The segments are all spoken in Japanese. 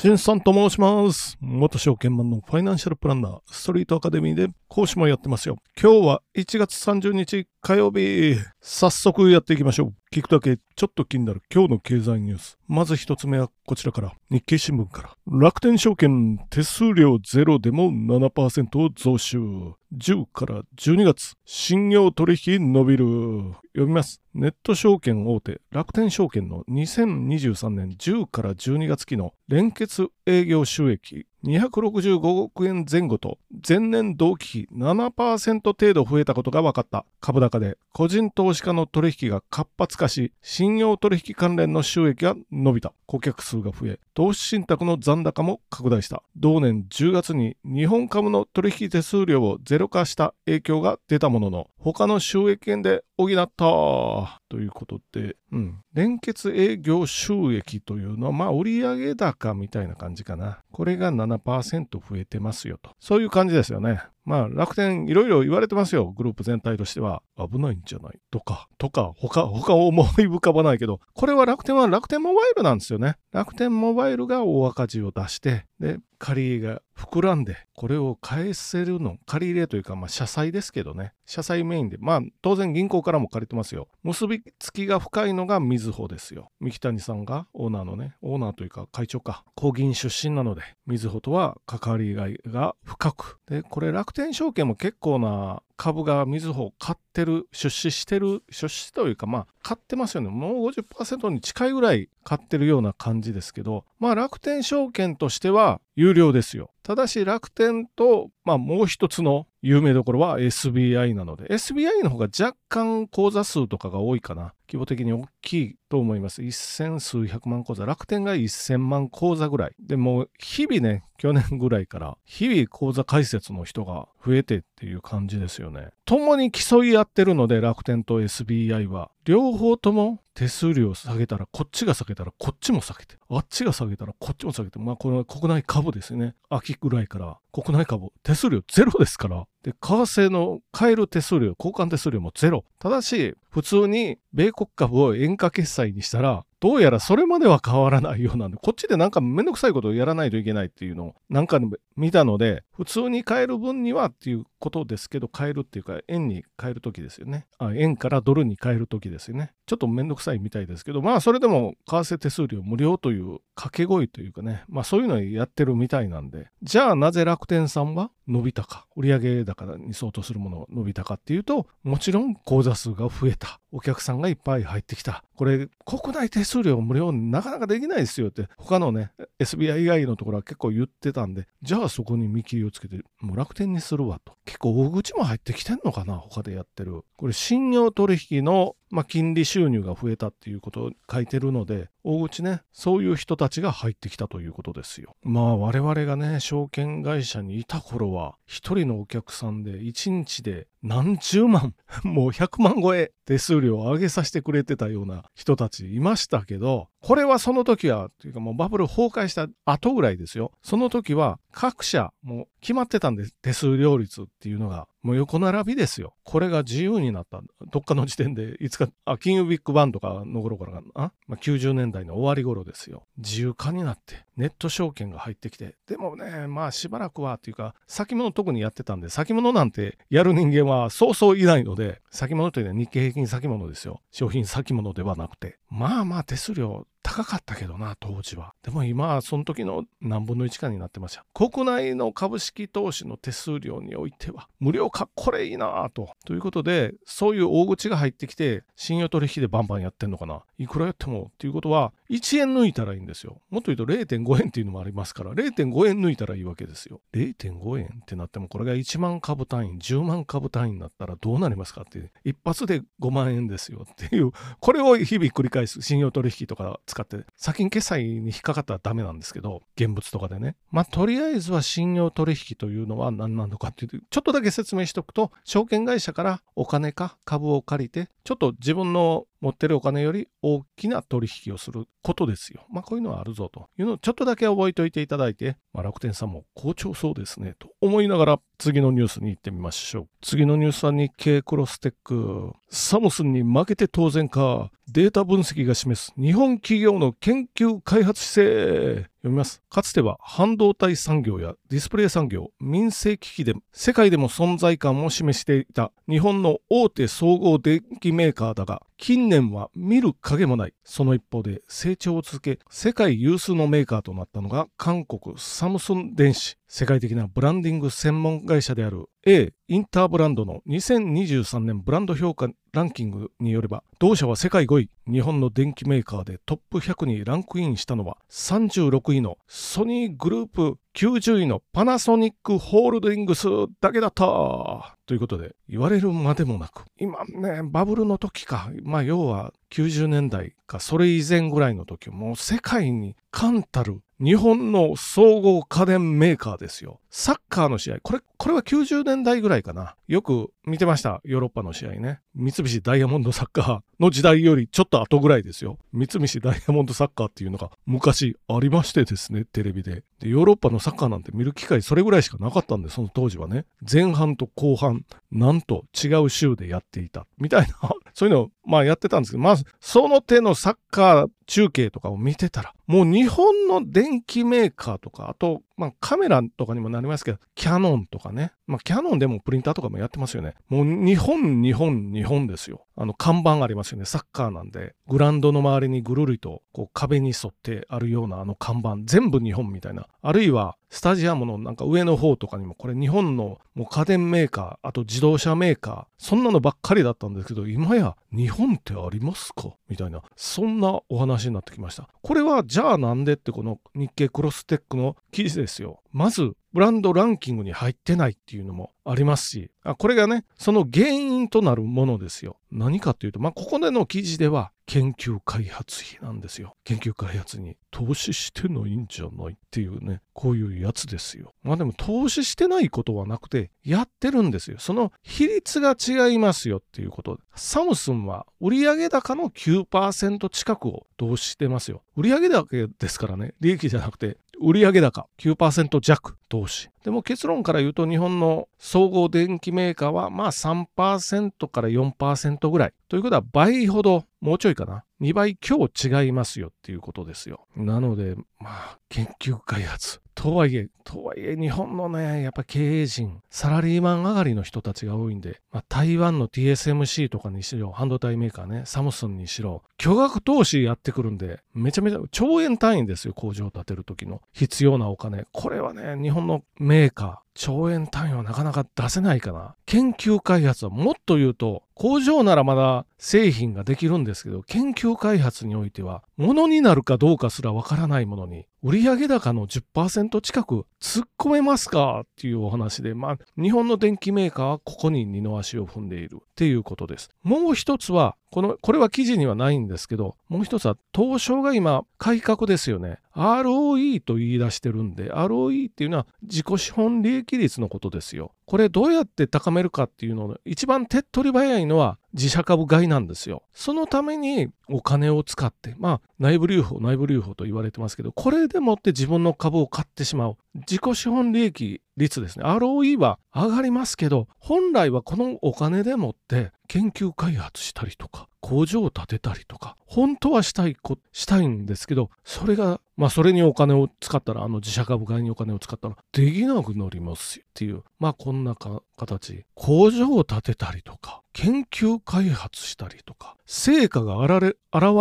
しんさんと申します。元証券マンのファイナンシャルプランナー、ストリートアカデミーで講師もやってますよ。今日は1月30日火曜日。早速やっていきましょう。聞くだけちょっと気になる今日の経済ニュース。まず一つ目はこちらから。日経新聞から。楽天証券手数料ゼロでも7%を増収。10から12月、信用取引伸びる。読みます。ネット証券大手、楽天証券の2023年10から12月期の連結営業収益265億円前後と前年同期比7%程度増えたことが分かった。株高で個人投資家の取引が活発化し信用取引関連の収益が伸びた。顧客数が増え投資信託の残高も拡大した。同年10月に日本株の取引手数料をゼロ化した影響が出たものの他の収益源で補った。ということで、うん、連結営業収益というのはまあ売上高みたいな感じかな。これが7% 7%増えてますよと。そういう感じですよね。まあ楽天いろいろ言われてますよ。グループ全体としては。危ないんじゃない？とか。とか他他思い浮かばないけど。これは楽天は楽天モバイルなんですよね。楽天モバイルが大赤字を出してで借り入れが膨らんでこれを返せるの。借り入れというかまあ社債ですけどね。社債メインで。まあ当然銀行からも借りてますよ。結びつきが深いのがみずほですよ。三木谷さんがオーナーのねオーナーというか会長か。公銀出身なのでみずほとは関わりがいが深く。でこれ楽天天証券も結構な株がみずほ買ってる出資してる出資というかまあ買ってますよね。もう50%に近いぐらい買ってるような感じですけどまあ楽天証券としては有料ですよ。ただし楽天と、まあ、もう一つの有名どころは SBI なので SBI の方が若干口座数とかが多いかな。規模的に大きいと思います。一千数百万口座。楽天が1000万口座ぐらい。でも日々ね去年ぐらいから日々口座開設の人が増えてっていう感じですよね。共に競い合ってるので楽天と SBI は。両方とも手数料を下げたらこっちが下げたらこっちも下げてあっちが下げたらこっちも下げてまあこれは国内株ですね。秋ぐらいから国内株。手数料ゼロですから。で為替の買える手数料交換手数料もゼロ。ただし普通に米国株を円価決済にしたらどうやらそれまでは変わらないようなんで、こっちでなんかめんどくさいことをやらないといけないっていうのをなんか見たので、普通に買える分にはっていうことですけど、買えるっていうか、円に変えるときですよね。あ円からドルに変えるときですよね。ちょっとめんどくさいみたいですけど、まあそれでも為替手数料無料という掛け声というかね、まあそういうのをやってるみたいなんで、じゃあなぜ楽天さんは伸びたか、売上高に相当するものが伸びたかっていうと、もちろん口座数が増えた。お客さんがいっぱい入ってきた。これ、国内手数料無料なかなかできないですよって、他のね、SBI 以外のところは結構言ってたんで、じゃあそこに見切りをつけて、もう楽天にするわと。結構大口も入ってきてんのかな、他でやってる。これ、信用取引の、まあ、金利収入が増えたっていうことを書いてるので、大口ね、そういう人たちが入ってきたということですよ。まあ我々がね、証券会社にいた頃は、一人のお客さんで一日で何十万、もう100万超え手数料を上げさせてくれてたような人たちいましたけど、これはその時は、というかもうバブル崩壊した後ぐらいですよ。その時は各社もう決まってたんです。手数料率っていうのが。もう横並びですよ。これが自由になった。どっかの時点で、いつか、あ、金融ビッグバンとかの頃からかな。まあ、90年代の終わり頃ですよ。自由化になって、ネット証券が入ってきて。でもね、まあしばらくはっていうか、先物特にやってたんで、先物なんてやる人間はそうそういないので、先物というのは日経平均先物ですよ。商品先物ではなくて。まあまあ手数料高かったけどな、当時は。でも今はその時の何分の1かになってました。国内の株式投資の手数料においては、無料化これいいなと。ということで、そういう大口が入ってきて、信用取引でバンバンやってんのかな。いくらやってもっていうことは、1円抜いたらいいんですよ。もっと言うと0.5円っていうのもありますから、0.5円抜いたらいいわけですよ。0.5円ってなっても、これが1万株単位、10万株単位になったらどうなりますかって、一発で5万円ですよっていう、これを日々繰り返す信用取引とか使って、先に決済に引っかかったらダメなんですけど、現物とかでね。まあ、とりあえずは信用取引というのは何なのかっていう、ちょっとだけ説明しておくと、証券会社からお金か株を借りて、ちょっと自分の持ってるお金より大きな取引をすることですよ。まあこういうのはあるぞというのをちょっとだけ覚えておいていただいて、まあ、楽天さんも好調そうですねと思いながら次のニュースに行ってみましょう。次のニュースは日経クロステック。サムスンに負けて当然か。データ分析が示す日本企業の研究開発姿勢。読みます。かつては半導体産業やディスプレイ産業、民生機器で世界でも存在感を示していた日本の大手総合電機メーカーだが、近年は見る影もない。その一方で成長を続け、世界有数のメーカーとなったのが韓国サムスン電子。世界的なブランディング専門会社である A インターブランドの2023年ブランド評価ランキングによれば同社は世界5位日本の電機メーカーでトップ100にランクインしたのは36位のソニーグループ90位のパナソニックホールディングスだけだったということで言われるまでもなく今ねバブルの時かまあ要は90年代かそれ以前ぐらいの時もう世界に冠たる日本の総合家電メーカーですよ。サッカーの試合。これ、これは90年代ぐらいかな。よく見てました。ヨーロッパの試合ね。三菱ダイヤモンドサッカーの時代よりちょっと後ぐらいですよ。三菱ダイヤモンドサッカーっていうのが昔ありましてですね、テレビで。で、ヨーロッパのサッカーなんて見る機会それぐらいしかなかったんで、その当時はね。前半と後半、なんと違う州でやっていた。みたいな、そういうのをまあやってたんですけど、まあ、その手のサッカー中継とかを見てたら、もう日本の電機メーカーとか、あと、まあカメラとかにもなりますけど、キャノンとかね。まあキャノンでもプリンターとかもやってますよね。もう日本、日本、日本ですよ。あの看板ありますよね。サッカーなんで、グラウンドの周りにぐるりとこう壁に沿ってあるようなあの看板、全部日本みたいな。あるいは、スタジアムのなんか上の方とかにも、これ日本のもう家電メーカー、あと自動車メーカー、そんなのばっかりだったんですけど、今や日本ってありますか？みたいな、そんなお話になってきました。これはじゃあなんでってこの日経クロステックの記事ですよ。まず、ブランドランキングに入ってないっていうのもありますし、あこれがね、その原因となるものですよ。何かっていうと、まあ、ここでの記事では、研究開発費なんですよ。研究開発に投資してないんじゃないっていうね、こういうやつですよ。まあでも投資してないことはなくて、やってるんですよ。その比率が違いますよっていうこと。サムスンは売上高の9%近くを投資してますよ。売上高ですからね、利益じゃなくて、売上高9%弱投資。でも結論から言うと日本の総合電機メーカーはまあ3%から4%ぐらい。ということは倍ほど、もうちょいかな。2倍強違いますよっていうことですよ。なので、まあ、研究開発。とはいえ、とはいえ、日本のね、やっぱ経営陣、サラリーマン上がりの人たちが多いんで、まあ、台湾の TSMC とかにしろ、半導体メーカーね、サムスンにしろ、巨額投資やってくるんで、めちゃめちゃ、兆円単位ですよ、工場を建てる時の必要なお金。これはね、日本のメーカー、兆円単位はなかなか出せないかな。研究開発はもっと言うと、工場ならまだ製品ができるんですけど、研究開発においては、ものになるかどうかすらわからないものに、売上高の10%近く突っ込めますか？っていうお話で、まあ、日本の電機メーカーはここに二の足を踏んでいるっていうことです。もう一つは、この、これは記事にはないんですけど、もう一つは、東証が今、改革ですよね。ROE と言い出してるんで、ROE っていうのは自己資本利益率のことですよ。これどうやって高めるかっていうのの一番手っ取り早いのは自社株買いなんですよ。そのためにお金を使って、まあ内部留保、内部留保と言われてますけど、これでもって自分の株を買ってしまう。自己資本利益率ですね。ROE は上がりますけど、本来はこのお金でもって研究開発したりとか、工場を建てたりとか、本当はしたいこ、したいんですけど、それが、まあそれにお金を使ったら、あの自社株買いにお金を使ったら、できなくなりますっていう、まあこんな形。工場を建てたりとか、研究開発したりとか、成果が現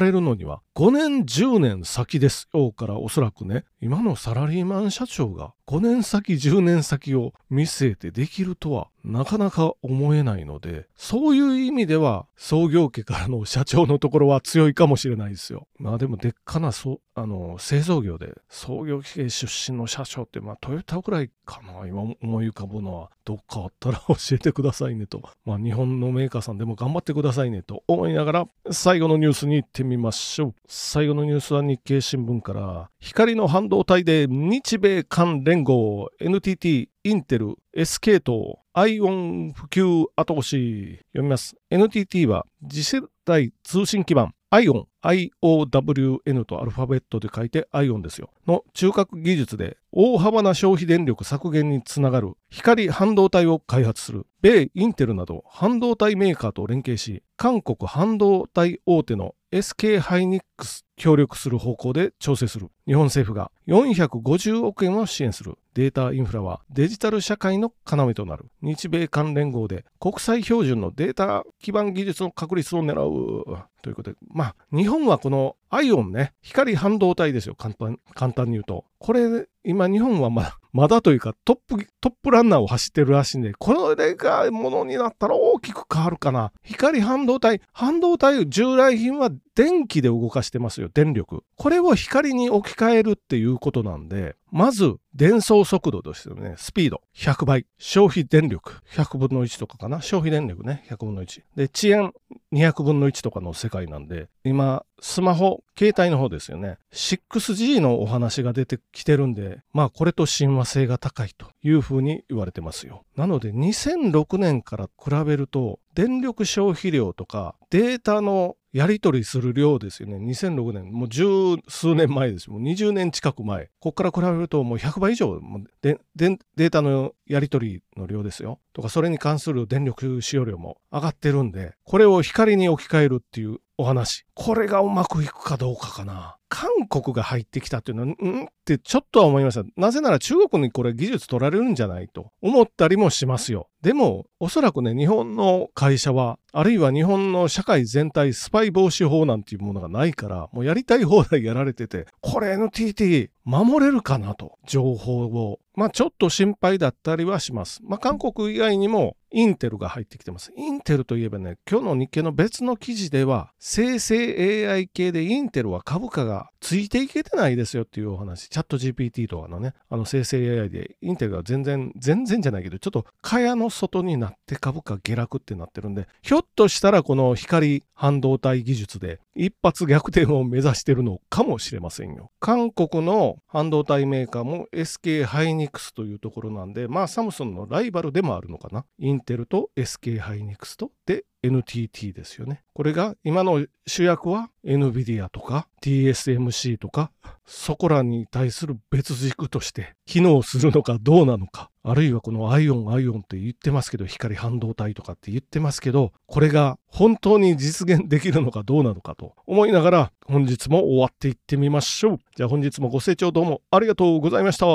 れるのには5年10年先ですよからおそらくね、今のサラリーマン社長が5年先10年先を見据えてできるとはなかなか思えないので、そういう意味では創業家からの社長のところは強いかもしれないですよ。まあでもでっかなあの製造業で創業家出身の社長ってまあトヨタぐらいかな今思い浮かぶのはどっかあったら 教えてくださいねと。まあ日本のメーカーさんでも頑張ってくださいねと思いながら最後のニュースに行ってみましょう。最後のニュースは日経新聞から光の半導体で日米韓連合 NTT インテル、SK とアイオン普及後押し。読みます。NTT は次世代通信基盤、アイオン IOWN とアルファベットで書いて ION ですよ。の中核技術で大幅な消費電力削減につながる光半導体を開発する。米インテルなど半導体メーカーと連携し韓国半導体大手の SK ハイニックス協力する方向で調整する。日本政府が450億円を支援する。データインフラはデジタル社会の要となる。日米韓連合で国際標準のデータ基盤技術の確立を狙う。ということでまあ日本はこのアイオンね光半導体ですよ簡単簡単に言うとこれ今日本はまだまだというかトップトップランナーを走ってるらしいんでこれがものになったら大きく変わるかな光半導体半導体従来品は電気で動かしてますよ電力これを光に置き換えるっていうことなんでまず、伝送速度ですよね。スピード。100倍。消費電力。100分の1とかかな。消費電力ね。100分の1。で、遅延。200分の1とかの世界なんで、今、スマホ、携帯の方ですよね。6G のお話が出てきてるんで、まあこれと親和性が高いというふうに言われてますよ。なので2006年から比べると、電力消費量とかデータのやり取りする量ですよね。2006年、もう十数年前ですよ。もう20年近く前。ここから比べるともう100倍以上データのやり取りの量ですよ。とか、それに関する電力使用量も上がってるんで、これを光に置き換えるっていうお話。これがうまくいくかどうかかな。韓国が入ってきたっていうのは、ん？ってちょっとは思いました。なぜなら中国にこれ技術取られるんじゃないと思ったりもしますよ。でも、おそらくね、日本の会社は、あるいは日本の社会全体スパイ防止法なんていうものがないから、もうやりたい放題やられてて、これ NTT 守れるかなと、情報を。まあちょっと心配だったりはします。まあ韓国以外にもインテルが入ってきてます。インテルといえばね、今日の日経の別の記事では、生成 AI 系でインテルは株価がついていけてないですよっていうお話。チャット GPT とかのね、あの生成 AI でインテルが全然、全然じゃないけど、ちょっと蚊帳の外になって株価下落ってなってるんで、ひょっとしたらこの光半導体技術で一発逆転を目指してるのかもしれませんよ。韓国の半導体メーカーも SK ハイニクスというところなんで、まあサムスンのライバルでもあるのかな。インテルと SK ハイニクスとで NTT ですよね。これが今の主役は NVIDIA とか TSMC とかそこらに対する別軸として機能するのかどうなのかあるいはこのアイオンアイオンって言ってますけど光半導体とかって言ってますけどこれが本当に実現できるのかどうなのかと思いながら本日も終わっていってみましょう。じゃあ本日もご清聴どうもありがとうございました。